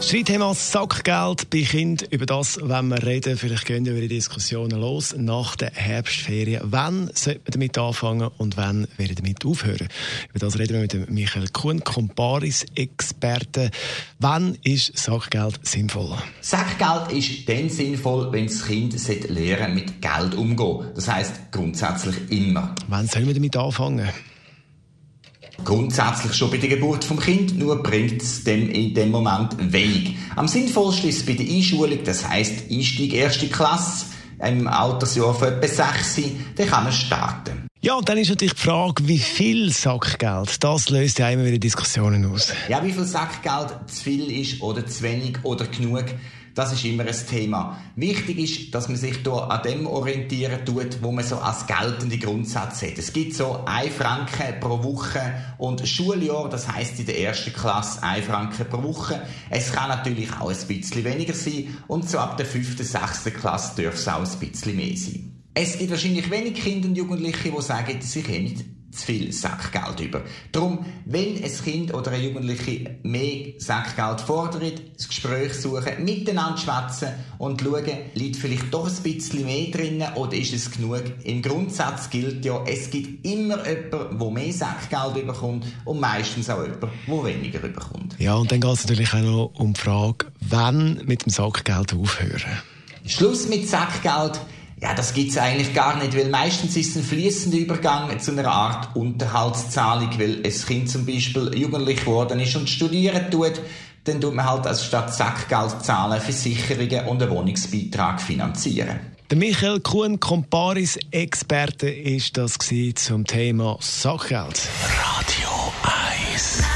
Streitthema Sackgeld bei Kind über das wenn wir reden. Vielleicht gehen wir über die Diskussionen los nach der Herbstferien. Wann sollte man damit anfangen und wann werden damit aufhören? Über das reden wir mit dem Michael Kuhn, Comparis-Experte. Wann ist Sackgeld sinnvoll? Sackgeld ist dann sinnvoll, wenn das Kind lernen mit Geld umgehen. Das heißt grundsätzlich immer. Wann soll man damit anfangen? Grundsätzlich schon bei der Geburt vom Kind, nur bringt es dem in dem Moment wenig. Am sinnvollsten ist es bei der Einschulung, das heisst Einstieg erste Klasse, im Altersjahr von etwa 6, dann kann man starten. Ja, und dann ist natürlich die Frage, wie viel Sackgeld, das löst ja immer wieder Diskussionen aus. Ja, wie viel Sackgeld zu viel ist oder zu wenig oder genug, das ist immer ein Thema. Wichtig ist, dass man sich hier an dem orientieren tut, wo man so als geltende Grundsätze hat. Es gibt so 1 Franken pro Woche und Schuljahr, das heißt in der ersten Klasse 1 Franken pro Woche. Es kann natürlich auch ein bisschen weniger sein und so ab der fünften, sechsten Klasse dürfte es auch ein bisschen mehr sein. Es gibt wahrscheinlich wenig Kinder und Jugendliche, die sagen, sie kommen zu viel Sackgeld über. Darum, wenn ein Kind oder ein Jugendliche mehr Sackgeld fordert, das Gespräch suchen, miteinander schwätzen und schauen, liegt vielleicht doch ein bisschen mehr drin oder ist es genug? Im Grundsatz gilt ja, es gibt immer jemanden, der mehr Sackgeld bekommt und meistens auch jemanden, der weniger bekommt. Ja, und dann geht es natürlich auch noch um die Frage, wann mit dem Sackgeld aufhören? Schluss mit Sackgeld ja, das gibt's eigentlich gar nicht, weil meistens ist es ein fließender Übergang zu einer Art Unterhaltszahlung, weil ein Kind zum Beispiel jugendlich geworden ist und studieren tut, dann tut man halt als statt Sackgeld zahlen Versicherungen und einen Wohnungsbeitrag finanzieren. Der Michael Kuhn, Comparis-Experte, ist das zum Thema Sackgeld. Radio 1